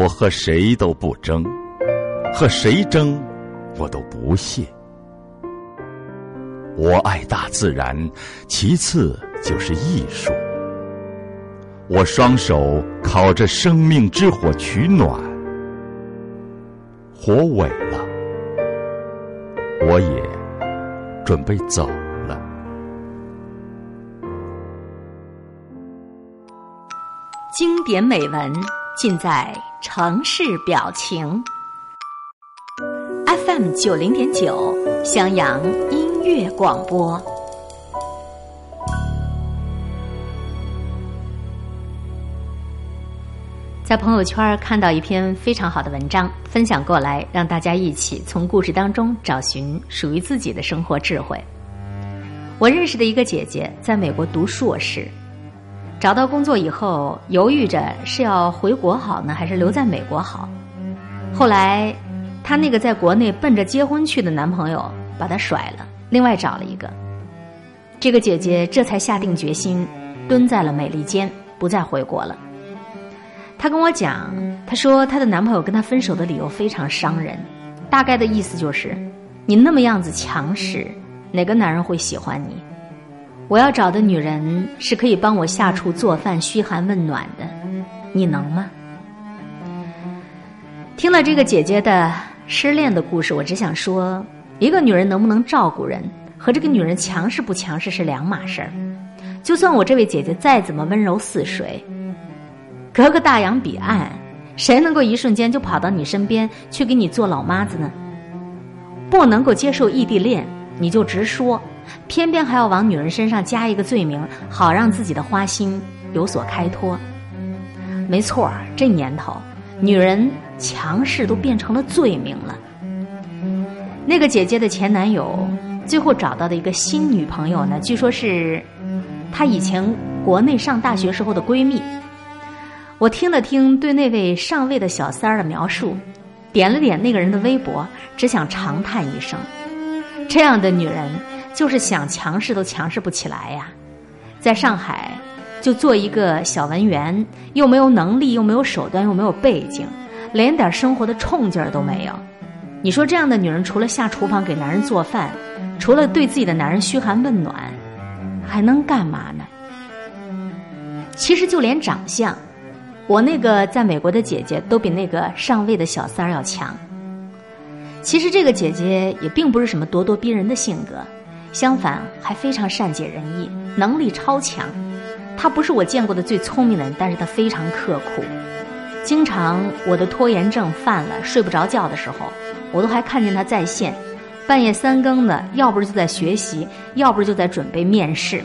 我和谁都不争，和谁争，我都不屑。我爱大自然，其次就是艺术。我双手烤着生命之火取暖，火萎了，我也准备走了。经典美文尽在城市表情。FM 九零点九，襄阳音乐广播。在朋友圈看到一篇非常好的文章，分享过来，让大家一起从故事当中找寻属于自己的生活智慧。我认识的一个姐姐在美国读硕士，找到工作以后，犹豫着是要回国好呢，还是留在美国好。后来，她那个在国内奔着结婚去的男朋友把她甩了，另外找了一个。这个姐姐这才下定决心，蹲在了美利坚，不再回国了。她跟我讲，她说她的男朋友跟她分手的理由非常伤人，大概的意思就是，你那么样子强势，哪个男人会喜欢你？我要找的女人是可以帮我下厨做饭、嘘寒问暖的，你能吗？听了这个姐姐的失恋的故事，我只想说，一个女人能不能照顾人，和这个女人强势不强势是两码事儿。就算我这位姐姐再怎么温柔似水。隔个大洋彼岸，谁能够一瞬间就跑到你身边去给你做老妈子呢？不能够接受异地恋，你就直说，偏偏还要往女人身上加一个罪名，好让自己的花心有所开脱。没错这年头，女人强势都变成了罪名了。那个姐姐的前男友最后找到的一个新女朋友呢，据说是她以前国内上大学时候的闺蜜。我听了听对那位上位的小三儿的描述，点了点那个人的微博，只想长叹一声：这样的女人，就是想强势都强势不起来呀！在上海，就做一个小文员，又没有能力，又没有手段，又没有背景，连点生活的冲劲儿都没有。你说这样的女人，除了下厨房给男人做饭，除了对自己的男人嘘寒问暖，还能干嘛呢？其实就连长相。我那个在美国的姐姐都比那个上位的小三儿要强。其实这个姐姐也并不是什么咄咄逼人的性格，相反还非常善解人意，能力超强。她不是我见过的最聪明的人，但是她非常刻苦。经常我的拖延症犯了，睡不着觉的时候，我都还看见她在线，半夜三更的，要不是就在学习，要不是就在准备面试。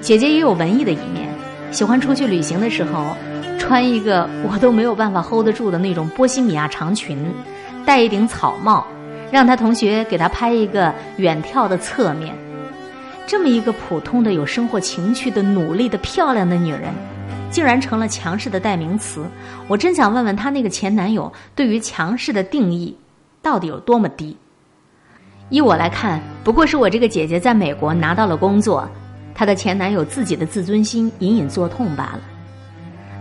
姐姐也有文艺的一面，喜欢出去旅行的时候。穿一个我都没有办法 hold 得住的那种波西米亚长裙，戴一顶草帽，让他同学给他拍一个远眺的侧面。这么一个普通的有生活情趣的努力的漂亮的女人，竟然成了强势的代名词。我真想问问她那个前男友对于强势的定义到底有多么低？依我来看，不过是我这个姐姐在美国拿到了工作，她的前男友自己的自尊心隐隐作痛罢了。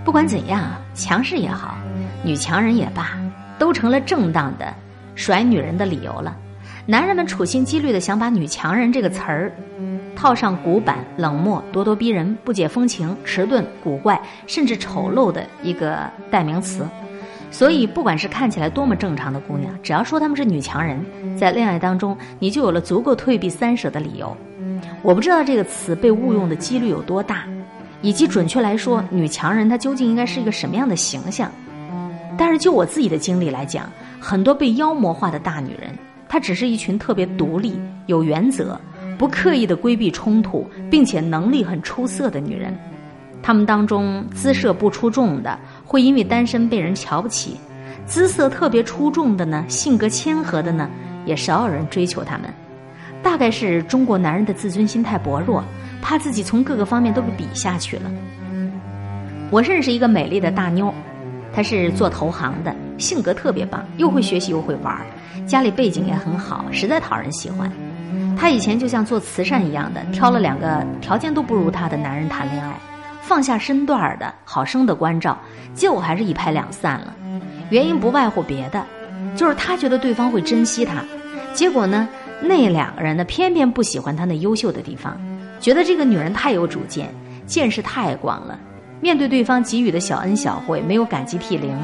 不管怎样，强势也好，女强人也罢，都成了正当的甩女人的理由了。男人们处心积虑的想把“女强人”这个词儿套上古板、冷漠、咄咄逼人、不解风情、迟钝、古怪，甚至丑陋的一个代名词。所以，不管是看起来多么正常的姑娘，只要说她们是女强人，在恋爱当中，你就有了足够退避三舍的理由。我不知道这个词被误用的几率有多大。以及准确来说，女强人她究竟应该是一个什么样的形象？但是就我自己的经历来讲，很多被妖魔化的大女人，她只是一群特别独立、有原则、不刻意的规避冲突，并且能力很出色的女人。她们当中姿色不出众的，会因为单身被人瞧不起；姿色特别出众的呢，性格谦和的呢，也少有人追求她们。大概是中国男人的自尊心太薄弱。怕自己从各个方面都被比下去了。我认识一个美丽的大妞，她是做投行的，性格特别棒，又会学习又会玩儿，家里背景也很好，实在讨人喜欢。她以前就像做慈善一样的，挑了两个条件都不如她的男人谈恋爱，放下身段儿的好生的关照，结果还是一拍两散了。原因不外乎别的，就是他觉得对方会珍惜他，结果呢，那两个人呢偏偏不喜欢他那优秀的地方，觉得这个女人太有主见，见识太广了，面对对方给予的小恩小惠没有感激涕零，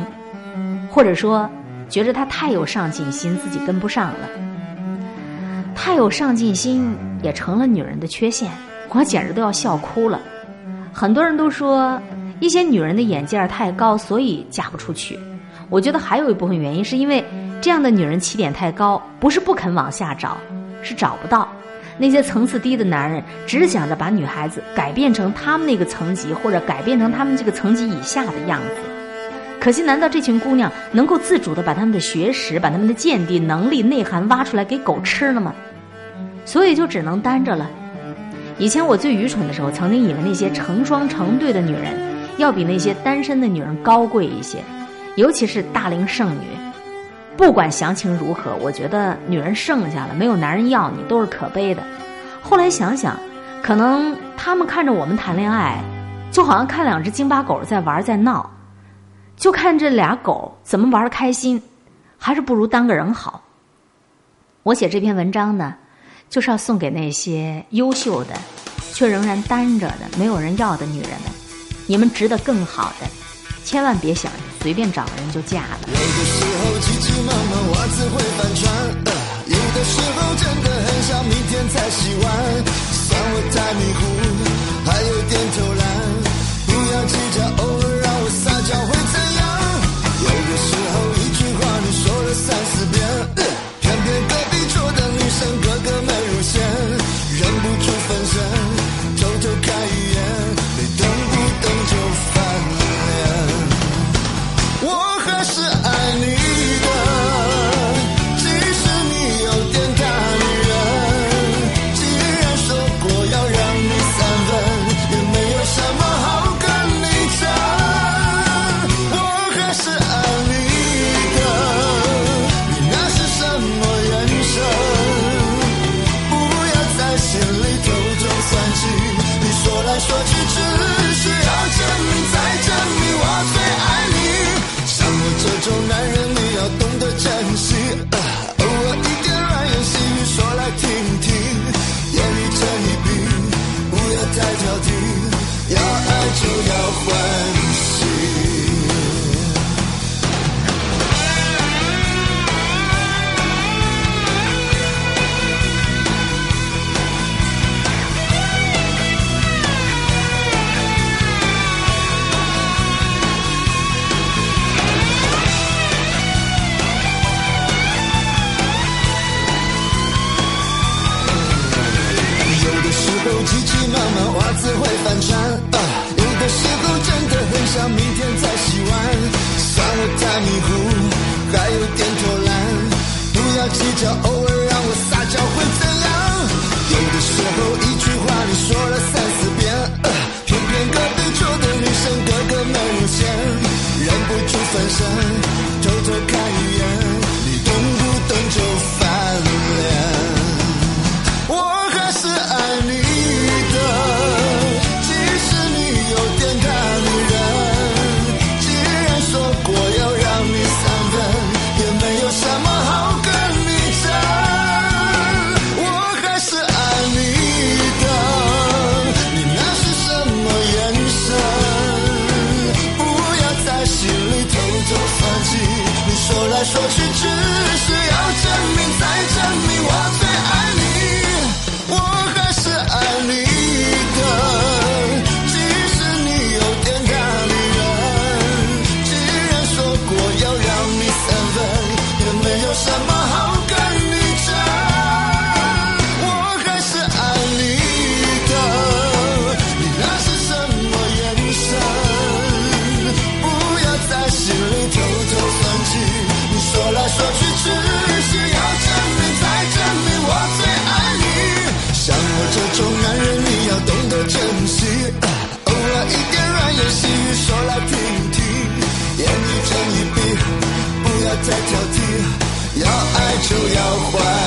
或者说觉得他太有上进心，自己跟不上了。太有上进心也成了女人的缺陷，我简直都要笑哭了。很多人都说一些女人的眼界太高，所以嫁不出去。我觉得还有一部分原因是因为这样的女人起点太高，不是不肯往下找，是找不到。那些层次低的男人只想着把女孩子改变成他们那个层级，或者改变成他们这个层级以下的样子。可惜，难道这群姑娘能够自主的把他们的学识、把他们的见地、能力、内涵挖出来给狗吃了吗？所以就只能单着了。以前我最愚蠢的时候，曾经以为那些成双成对的女人，要比那些单身的女人高贵一些，尤其是大龄剩女。不管详情如何，我觉得女人剩下了，没有男人要你，都是可悲的。后来想想，可能他们看着我们谈恋爱，就好像看两只京巴狗在玩在闹，就看这俩狗怎么玩开心，还是不如当个人好。我写这篇文章呢。就是要送给那些优秀的，却仍然单着的、没有人要的女人们，你们值得更好的，千万别想着随便找个人就嫁了。有的时候急急忙忙袜子会翻船，有的时候真的很想明天才洗完，计较，偶尔让我撒娇会怎样？有的时候一句话你说了三四遍，偏偏隔壁桌的女生个个美如仙，忍不住分身，偷偷看一眼，在挑剔，要爱就要坏。